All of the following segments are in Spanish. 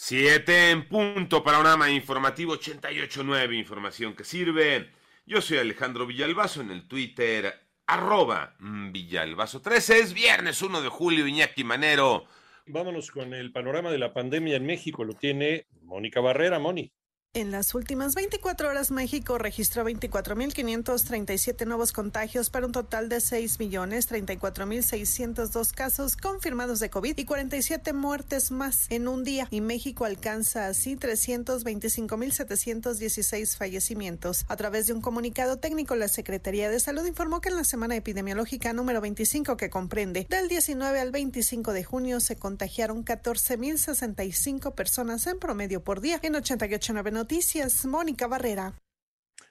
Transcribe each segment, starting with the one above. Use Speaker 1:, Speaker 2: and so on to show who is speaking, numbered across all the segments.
Speaker 1: Siete en punto, panorama informativo 88.9, información que sirve. Yo soy Alejandro Villalbazo en el Twitter, arroba Villalbazo 13. Es viernes 1 de julio, Iñaki Manero.
Speaker 2: Vámonos con el panorama de la pandemia en México. Lo tiene Mónica Barrera. Moni.
Speaker 3: En las últimas 24 horas, México registró 24.537 nuevos contagios para un total de 6.034.602 casos confirmados de COVID y 47 muertes más en un día. Y México alcanza así 325.716 fallecimientos. A través de un comunicado técnico, la Secretaría de Salud informó que en la semana epidemiológica número 25, que comprende del 19 al 25 de junio, se contagiaron 14.065 personas en promedio por día en 88.9 Noticias, Mónica Barrera.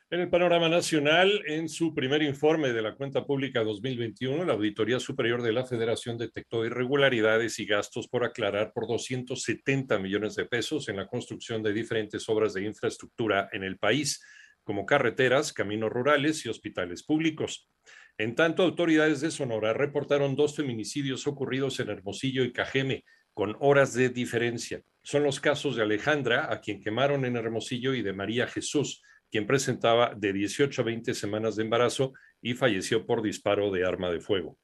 Speaker 2: En el panorama nacional, en su primer informe de la cuenta pública 2021, la Auditoría Superior de la Federación detectó irregularidades y gastos por aclarar por 270 millones de pesos en la construcción de diferentes obras de infraestructura en el país, como carreteras, caminos rurales y hospitales públicos. En tanto, autoridades de Sonora reportaron dos feminicidios ocurridos en Hermosillo y Cajeme, con horas de diferencia. Son los casos de Alejandra, a quien quemaron en Hermosillo, y de María Jesús, quien presentaba de 18 a 20 semanas de embarazo y falleció por disparo de arma de fuego.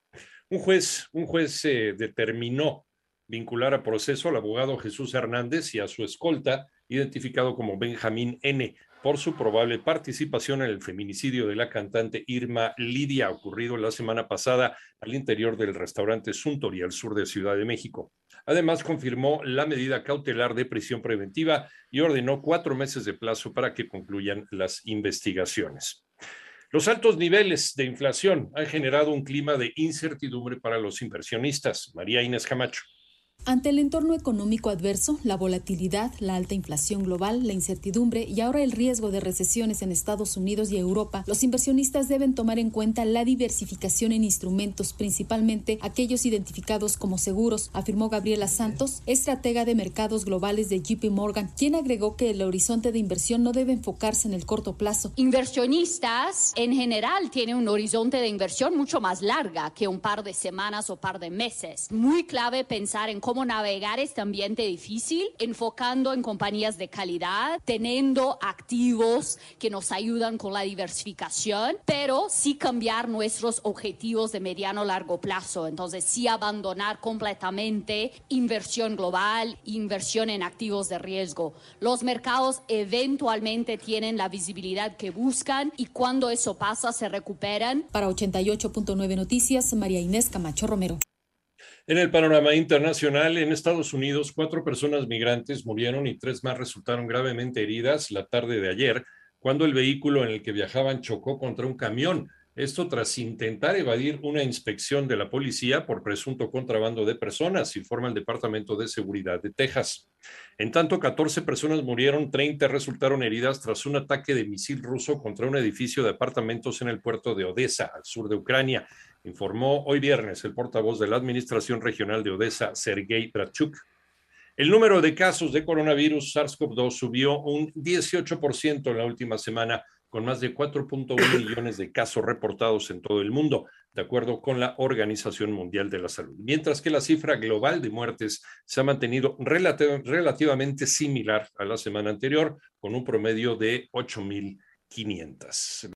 Speaker 2: Un juez, un juez eh, determinó vincular a proceso al abogado Jesús Hernández y a su escolta, identificado como Benjamín N., por su probable participación en el feminicidio de la cantante Irma Lidia, ocurrido la semana pasada al interior del restaurante Suntory al sur de Ciudad de México. Además, confirmó la medida cautelar de prisión preventiva y ordenó cuatro meses de plazo para que concluyan las investigaciones. Los altos niveles de inflación han generado un clima de incertidumbre para los inversionistas. María Inés Camacho.
Speaker 4: Ante el entorno económico adverso, la volatilidad, la alta inflación global, la incertidumbre y ahora el riesgo de recesiones en Estados Unidos y Europa, los inversionistas deben tomar en cuenta la diversificación en instrumentos, principalmente aquellos identificados como seguros, afirmó Gabriela Santos, estratega de mercados globales de JP Morgan, quien agregó que el horizonte de inversión no debe enfocarse en el corto plazo.
Speaker 5: Inversionistas en general tienen un horizonte de inversión mucho más larga que un par de semanas o par de meses. Muy clave pensar en cómo cómo navegar este ambiente difícil, enfocando en compañías de calidad, teniendo activos que nos ayudan con la diversificación, pero sí cambiar nuestros objetivos de mediano largo plazo. Entonces, sí abandonar completamente inversión global, inversión en activos de riesgo. Los mercados eventualmente tienen la visibilidad que buscan y cuando eso pasa se recuperan.
Speaker 4: Para 88.9 Noticias, María Inés Camacho Romero.
Speaker 2: En el panorama internacional, en Estados Unidos, cuatro personas migrantes murieron y tres más resultaron gravemente heridas la tarde de ayer, cuando el vehículo en el que viajaban chocó contra un camión. Esto tras intentar evadir una inspección de la policía por presunto contrabando de personas, informa el Departamento de Seguridad de Texas. En tanto, 14 personas murieron, 30 resultaron heridas tras un ataque de misil ruso contra un edificio de apartamentos en el puerto de Odessa, al sur de Ucrania informó hoy viernes el portavoz de la Administración Regional de Odessa, Sergei Brachuk. El número de casos de coronavirus SARS-CoV-2 subió un 18% en la última semana, con más de 4.1 millones de casos reportados en todo el mundo, de acuerdo con la Organización Mundial de la Salud. Mientras que la cifra global de muertes se ha mantenido relativamente similar a la semana anterior, con un promedio de 8.500.